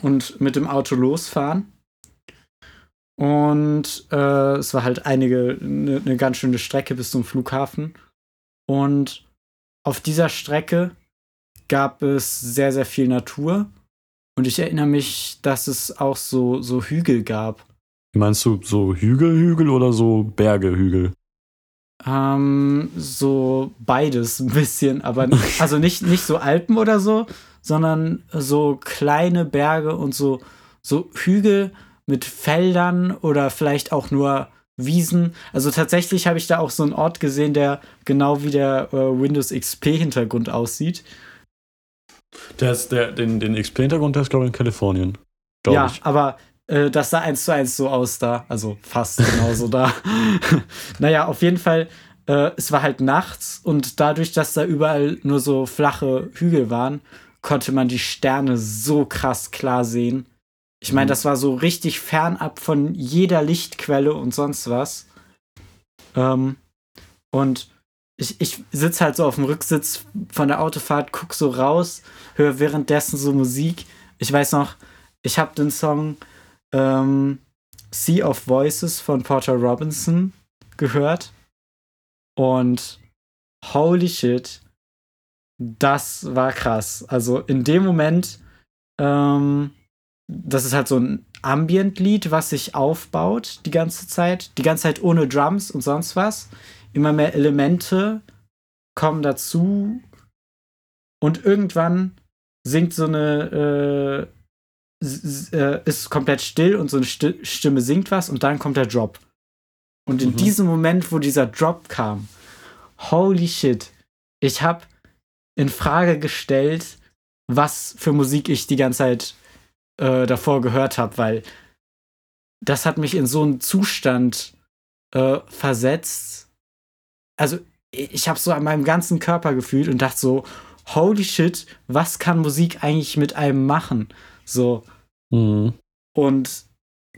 und mit dem Auto losfahren. Und äh, es war halt einige, eine ne ganz schöne Strecke bis zum Flughafen. Und auf dieser Strecke gab es sehr, sehr viel Natur. Und ich erinnere mich, dass es auch so, so Hügel gab. Meinst du so Hügel, Hügel oder so Berge, Hügel? Ähm, so beides ein bisschen, aber also nicht, nicht so Alpen oder so, sondern so kleine Berge und so, so Hügel mit Feldern oder vielleicht auch nur Wiesen. Also tatsächlich habe ich da auch so einen Ort gesehen, der genau wie der äh, Windows XP-Hintergrund aussieht. Der ist der, den, den XP-Hintergrund, der ist, glaube ich, in Kalifornien. Ja, ich. aber äh, das sah eins zu eins so aus da. Also fast genauso da. naja, auf jeden Fall, äh, es war halt nachts und dadurch, dass da überall nur so flache Hügel waren, konnte man die Sterne so krass klar sehen. Ich meine, mhm. das war so richtig fernab von jeder Lichtquelle und sonst was. Ähm, und ich, ich sitze halt so auf dem Rücksitz von der Autofahrt, guck so raus, höre währenddessen so Musik. Ich weiß noch, ich habe den Song ähm, Sea of Voices von Porter Robinson gehört. Und holy shit, das war krass. Also in dem Moment, ähm, das ist halt so ein Ambient-Lied, was sich aufbaut die ganze Zeit. Die ganze Zeit ohne Drums und sonst was. Immer mehr Elemente kommen dazu. Und irgendwann singt so eine äh, ist komplett still und so eine Stimme singt was und dann kommt der Drop. Und in mhm. diesem Moment, wo dieser Drop kam, holy shit, ich habe in Frage gestellt, was für Musik ich die ganze Zeit äh, davor gehört habe, weil das hat mich in so einen Zustand äh, versetzt. Also ich habe so an meinem ganzen Körper gefühlt und dachte so, holy shit, was kann Musik eigentlich mit einem machen? So. Mhm. Und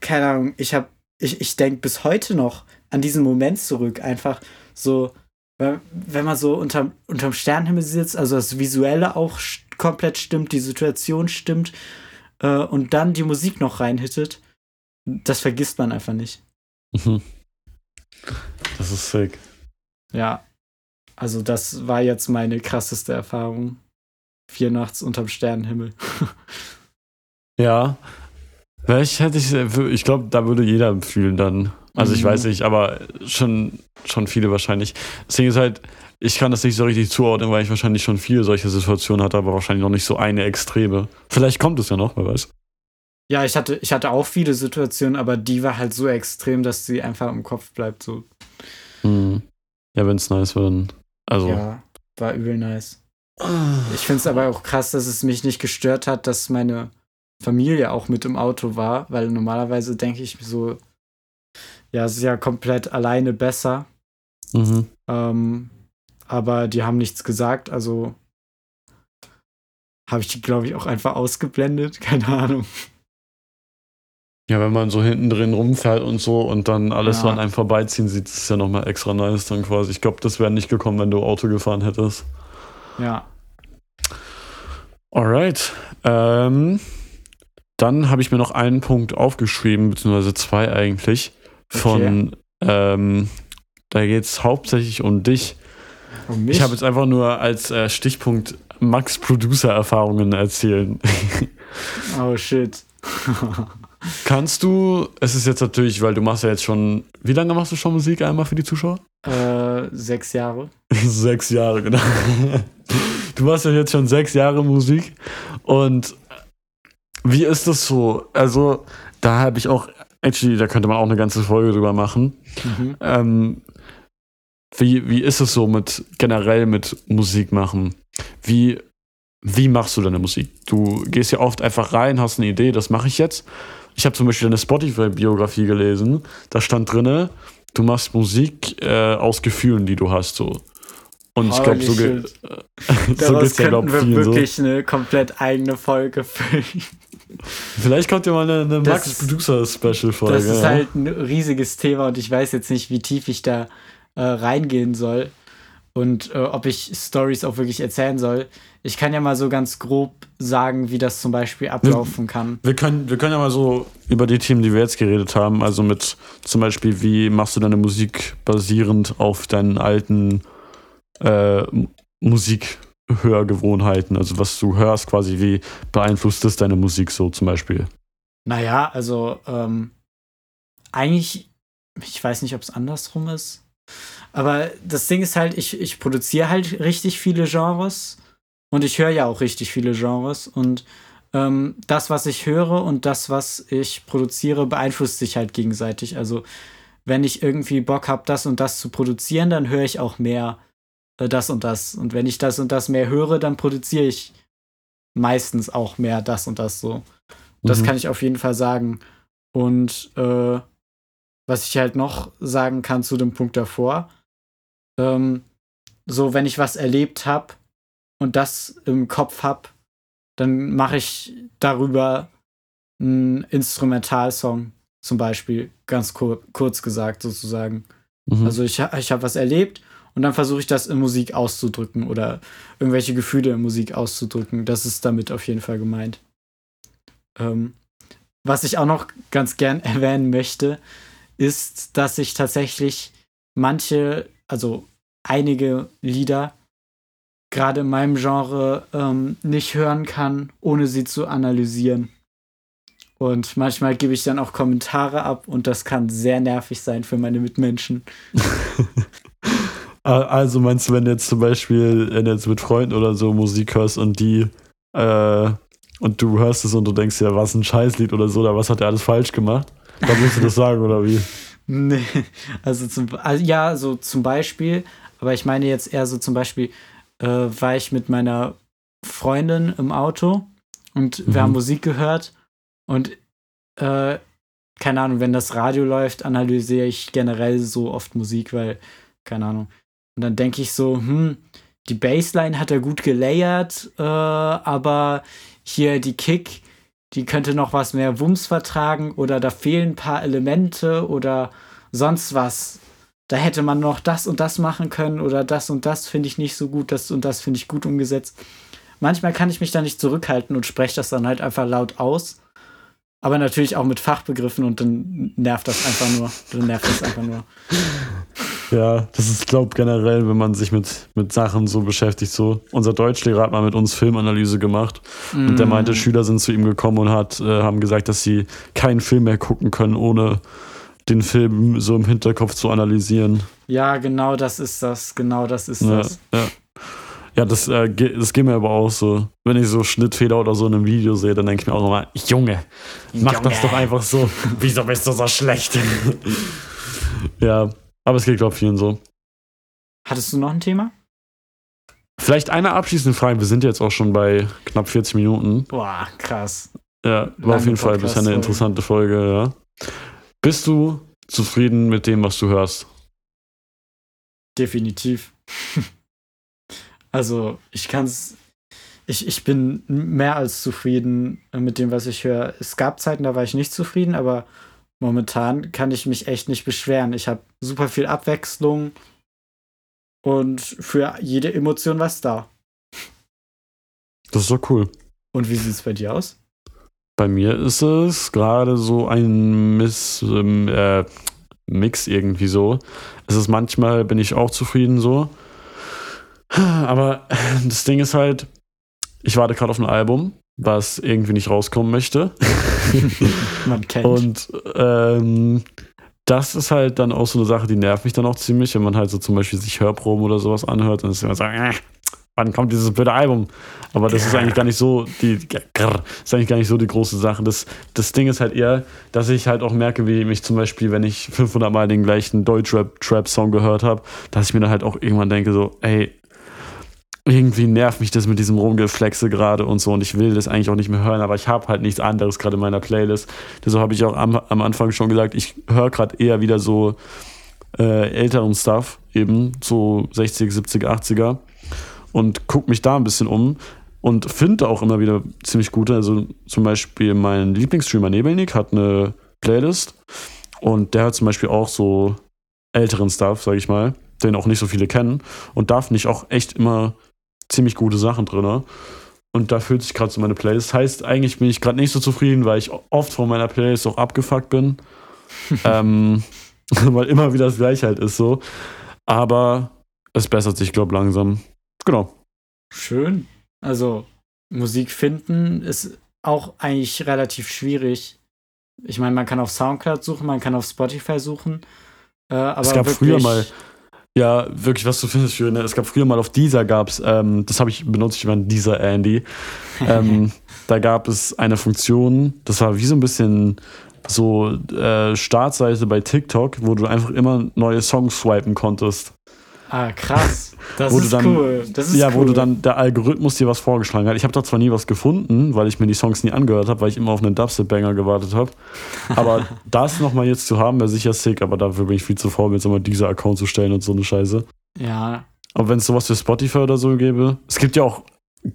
keine Ahnung, ich habe, ich, ich denke bis heute noch an diesen Moment zurück, einfach so, wenn man so unterm, unterm Sternenhimmel sitzt, also das Visuelle auch komplett stimmt, die Situation stimmt äh, und dann die Musik noch reinhittet, das vergisst man einfach nicht. Mhm. Das ist sick. Ja, also das war jetzt meine krasseste Erfahrung. Vier nachts unterm Sternenhimmel. ja. Vielleicht hätte ich, ich glaube, da würde jeder fühlen dann. Also ich mhm. weiß nicht, aber schon, schon viele wahrscheinlich. Deswegen ist halt, ich kann das nicht so richtig zuordnen, weil ich wahrscheinlich schon viele solche Situationen hatte, aber wahrscheinlich noch nicht so eine extreme. Vielleicht kommt es ja noch, wer weiß. Ja, ich hatte, ich hatte auch viele Situationen, aber die war halt so extrem, dass sie einfach im Kopf bleibt. So. Mhm. Ja, wenn es nice war, dann. Also. Ja, war übel nice. Ich finde es aber auch krass, dass es mich nicht gestört hat, dass meine Familie auch mit im Auto war, weil normalerweise denke ich so, ja, es ist ja komplett alleine besser. Mhm. Ähm, aber die haben nichts gesagt, also habe ich die, glaube ich, auch einfach ausgeblendet. Keine Ahnung. Ja, wenn man so hinten drin rumfährt und so und dann alles ja. so an einem vorbeiziehen sieht, ist es ja nochmal extra nice dann quasi. Ich glaube, das wäre nicht gekommen, wenn du Auto gefahren hättest. Ja. Alright. Ähm, dann habe ich mir noch einen Punkt aufgeschrieben, beziehungsweise zwei eigentlich. Von, okay. ähm, da geht es hauptsächlich um dich. Um mich? Ich habe jetzt einfach nur als äh, Stichpunkt Max Producer-Erfahrungen erzählen. oh shit. Kannst du, es ist jetzt natürlich, weil du machst ja jetzt schon, wie lange machst du schon Musik einmal für die Zuschauer? Äh, sechs Jahre. sechs Jahre, genau. Du machst ja jetzt schon sechs Jahre Musik und wie ist das so? Also, da habe ich auch, actually, da könnte man auch eine ganze Folge drüber machen. Mhm. Ähm, wie, wie ist es so mit generell mit Musik machen? Wie, wie machst du deine Musik? Du gehst ja oft einfach rein, hast eine Idee, das mache ich jetzt. Ich habe zum Beispiel eine Spotify-Biografie gelesen. Da stand drinne, du machst Musik äh, aus Gefühlen, die du hast. So. Und ich glaube, so, ge so geht's ja, glaube ich, wir wirklich so. eine komplett eigene Folge füllen. Vielleicht kommt ja mal eine, eine Max Producer Special Folge. Das ist ja. halt ein riesiges Thema und ich weiß jetzt nicht, wie tief ich da äh, reingehen soll und äh, ob ich Stories auch wirklich erzählen soll. Ich kann ja mal so ganz grob sagen, wie das zum Beispiel ablaufen kann. Wir können, wir können ja mal so über die Themen, die wir jetzt geredet haben, also mit zum Beispiel, wie machst du deine Musik basierend auf deinen alten äh, Musikhörgewohnheiten, also was du hörst quasi, wie beeinflusst das deine Musik so zum Beispiel? Naja, also ähm, eigentlich, ich weiß nicht, ob es andersrum ist. Aber das Ding ist halt, ich, ich produziere halt richtig viele Genres und ich höre ja auch richtig viele Genres und ähm, das, was ich höre und das, was ich produziere, beeinflusst sich halt gegenseitig. Also wenn ich irgendwie Bock habe, das und das zu produzieren, dann höre ich auch mehr äh, das und das. Und wenn ich das und das mehr höre, dann produziere ich meistens auch mehr das und das so. Das mhm. kann ich auf jeden Fall sagen. Und äh, was ich halt noch sagen kann zu dem Punkt davor, ähm, so wenn ich was erlebt habe und das im Kopf habe, dann mache ich darüber einen Instrumentalsong zum Beispiel, ganz kur kurz gesagt sozusagen. Mhm. Also ich, ich habe was erlebt und dann versuche ich das in Musik auszudrücken oder irgendwelche Gefühle in Musik auszudrücken. Das ist damit auf jeden Fall gemeint. Ähm, was ich auch noch ganz gern erwähnen möchte, ist, dass ich tatsächlich manche, also einige Lieder, gerade in meinem Genre, ähm, nicht hören kann, ohne sie zu analysieren. Und manchmal gebe ich dann auch Kommentare ab und das kann sehr nervig sein für meine Mitmenschen. Also meinst du, wenn du jetzt zum Beispiel wenn du jetzt mit Freunden oder so Musik hörst und die äh, und du hörst es und du denkst ja, was ein Scheißlied oder so, oder was hat er alles falsch gemacht? Dann musst du das sagen, oder wie? Nee, also, zum, also ja, so zum Beispiel, aber ich meine jetzt eher so zum Beispiel, äh, war ich mit meiner Freundin im Auto und mhm. wir haben Musik gehört und äh, keine Ahnung, wenn das Radio läuft, analysiere ich generell so oft Musik, weil, keine Ahnung, und dann denke ich so, hm, die Bassline hat er gut gelayert, äh, aber hier die Kick, die könnte noch was mehr Wumms vertragen oder da fehlen ein paar Elemente oder sonst was. Da hätte man noch das und das machen können oder das und das finde ich nicht so gut, das und das finde ich gut umgesetzt. Manchmal kann ich mich da nicht zurückhalten und spreche das dann halt einfach laut aus. Aber natürlich auch mit Fachbegriffen und dann nervt das einfach nur. Dann nervt das einfach nur. Ja, das ist, glaube ich, generell, wenn man sich mit, mit Sachen so beschäftigt. So, unser Deutschlehrer hat mal mit uns Filmanalyse gemacht mm. und der meinte, mm. Schüler sind zu ihm gekommen und hat, äh, haben gesagt, dass sie keinen Film mehr gucken können, ohne den Film so im Hinterkopf zu analysieren. Ja, genau das ist das. Genau das ist ja, das. Ja. Ja, das, äh, das geht mir aber auch so. Wenn ich so Schnittfehler oder so in einem Video sehe, dann denke ich mir auch nochmal, Junge, mach Junge. das doch einfach so. Wieso bist du so schlecht? ja, aber es geht, glaube ich, vielen so. Hattest du noch ein Thema? Vielleicht eine abschließende Frage. Wir sind jetzt auch schon bei knapp 40 Minuten. Boah, krass. Ja, war Lange auf jeden Fall bisher eine interessante Folge, ja. Bist du zufrieden mit dem, was du hörst? Definitiv. Also ich kann es, ich, ich bin mehr als zufrieden mit dem, was ich höre. Es gab Zeiten, da war ich nicht zufrieden, aber momentan kann ich mich echt nicht beschweren. Ich habe super viel Abwechslung und für jede Emotion was da. Das ist doch cool. Und wie sieht es bei dir aus? Bei mir ist es gerade so ein Miss, ähm, äh, Mix irgendwie so. Es ist manchmal bin ich auch zufrieden so. Aber das Ding ist halt, ich warte gerade auf ein Album, was irgendwie nicht rauskommen möchte. Man kennt. Und ähm, das ist halt dann auch so eine Sache, die nervt mich dann auch ziemlich, wenn man halt so zum Beispiel sich Hörproben oder sowas anhört und ist immer so, äh, wann kommt dieses blöde Album? Aber das ist eigentlich gar nicht so die, ist eigentlich gar nicht so die große Sache. Das, das Ding ist halt eher, dass ich halt auch merke, wie mich zum Beispiel, wenn ich 500 Mal den gleichen Deutschrap-Trap-Song gehört habe, dass ich mir dann halt auch irgendwann denke so, ey, irgendwie nervt mich das mit diesem Rumgeflexe gerade und so und ich will das eigentlich auch nicht mehr hören, aber ich habe halt nichts anderes gerade in meiner Playlist. Deshalb habe ich auch am, am Anfang schon gesagt, ich höre gerade eher wieder so äh, älteren Stuff, eben so 60, 70, 80er und gucke mich da ein bisschen um und finde auch immer wieder ziemlich gute. Also zum Beispiel mein Lieblingsstreamer Nebelnik hat eine Playlist und der hat zum Beispiel auch so älteren Stuff, sag ich mal, den auch nicht so viele kennen und da finde ich auch echt immer ziemlich gute Sachen drin. Und da fühlt sich gerade so meine Playlist. Heißt, eigentlich bin ich gerade nicht so zufrieden, weil ich oft von meiner Playlist auch abgefuckt bin. ähm, weil immer wieder das Gleiche halt ist so. Aber es bessert sich, glaube ich, langsam. Genau. Schön. Also, Musik finden ist auch eigentlich relativ schwierig. Ich meine, man kann auf Soundcloud suchen, man kann auf Spotify suchen. Äh, aber es gab früher mal, ja, wirklich, was du findest schön. Ne? Es gab früher mal auf dieser gab's, ähm, das habe ich benutzt, ich meine dieser Andy. Ähm, da gab es eine Funktion, das war wie so ein bisschen so äh, Startseite bei TikTok, wo du einfach immer neue Songs swipen konntest. Ah, krass. Das ist dann, cool. Das ist ja, cool. wo du dann der Algorithmus dir was vorgeschlagen hat. Ich habe da zwar nie was gefunden, weil ich mir die Songs nie angehört habe, weil ich immer auf einen Dubstep-Banger gewartet habe. Aber das nochmal jetzt zu haben, wäre sicher sick, aber dafür bin ich viel zu faul, mir jetzt immer dieser Account zu stellen und so eine Scheiße. Ja. Aber wenn es sowas für Spotify oder so gäbe, es gibt ja auch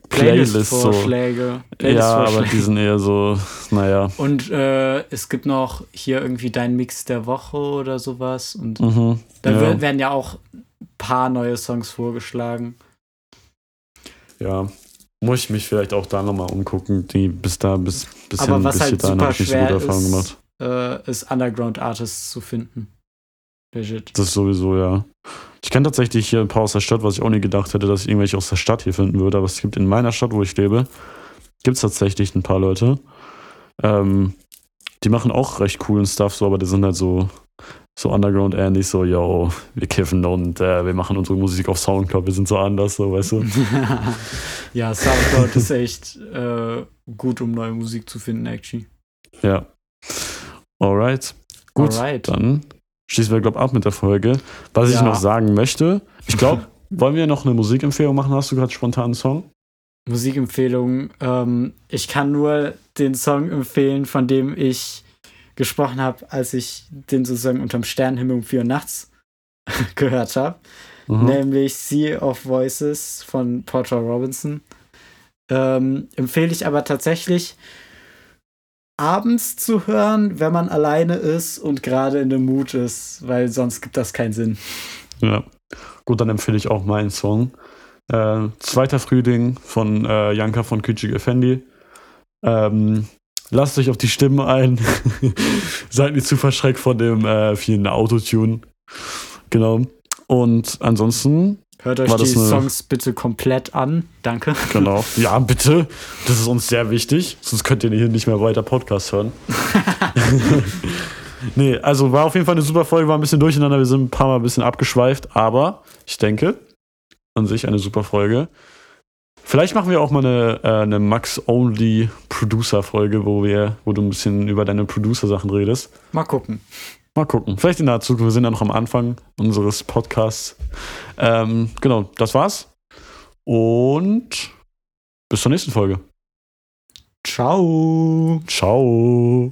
Playlists. Playlist-Vorschläge. So. Playlist ja, aber die sind eher so, naja. Und äh, es gibt noch hier irgendwie dein Mix der Woche oder sowas. Und mhm, da ja. werden ja auch paar neue Songs vorgeschlagen. Ja, muss ich mich vielleicht auch da nochmal umgucken, die bis da bis bisher Aber was bis halt super schwer so ist, gemacht. Äh, ist Underground Artists zu finden. Legit. Das ist sowieso, ja. Ich kenne tatsächlich hier ein paar aus der Stadt, was ich auch nie gedacht hätte, dass ich irgendwelche aus der Stadt hier finden würde. Aber es gibt in meiner Stadt, wo ich lebe, gibt es tatsächlich ein paar Leute. Ähm, die machen auch recht coolen Stuff, so, aber die sind halt so so Underground Andy, so, yo, wir kiffen und äh, wir machen unsere Musik auf Soundcloud, wir sind so anders, so, weißt du? ja, Soundcloud ist echt äh, gut, um neue Musik zu finden, actually. Ja. Alright. Gut, Alright. dann schließen wir, glaube ich, ab mit der Folge. Was ja. ich noch sagen möchte, ich glaube, wollen wir noch eine Musikempfehlung machen? Hast du gerade spontan einen Song? Musikempfehlung. Ähm, ich kann nur den Song empfehlen, von dem ich gesprochen habe, als ich den sozusagen unterm Sternenhimmel um vier Uhr nachts gehört habe. mhm. nämlich Sea of Voices von Porter Robinson. Ähm, empfehle ich aber tatsächlich abends zu hören, wenn man alleine ist und gerade in dem Mut ist, weil sonst gibt das keinen Sinn. Ja, gut, dann empfehle ich auch meinen Song. Äh, Zweiter Frühling von äh, Janka von Küçük Effendi. Ähm, lasst euch auf die Stimmen ein. Seid nicht zu verschreckt von dem äh, vielen Autotune. Genau. Und ansonsten. Hört euch die Songs bitte komplett an. Danke. Genau. Ja, bitte. Das ist uns sehr wichtig. Sonst könnt ihr hier nicht mehr weiter Podcast hören. nee, also war auf jeden Fall eine super Folge, war ein bisschen durcheinander. Wir sind ein paar Mal ein bisschen abgeschweift, aber ich denke, an sich eine super Folge. Vielleicht machen wir auch mal eine, äh, eine Max-Only-Producer-Folge, wo wo du ein bisschen über deine Producer-Sachen redest. Mal gucken. Mal gucken. Vielleicht in der Zukunft. Wir sind ja noch am Anfang unseres Podcasts. Ähm, genau, das war's. Und bis zur nächsten Folge. Ciao. Ciao.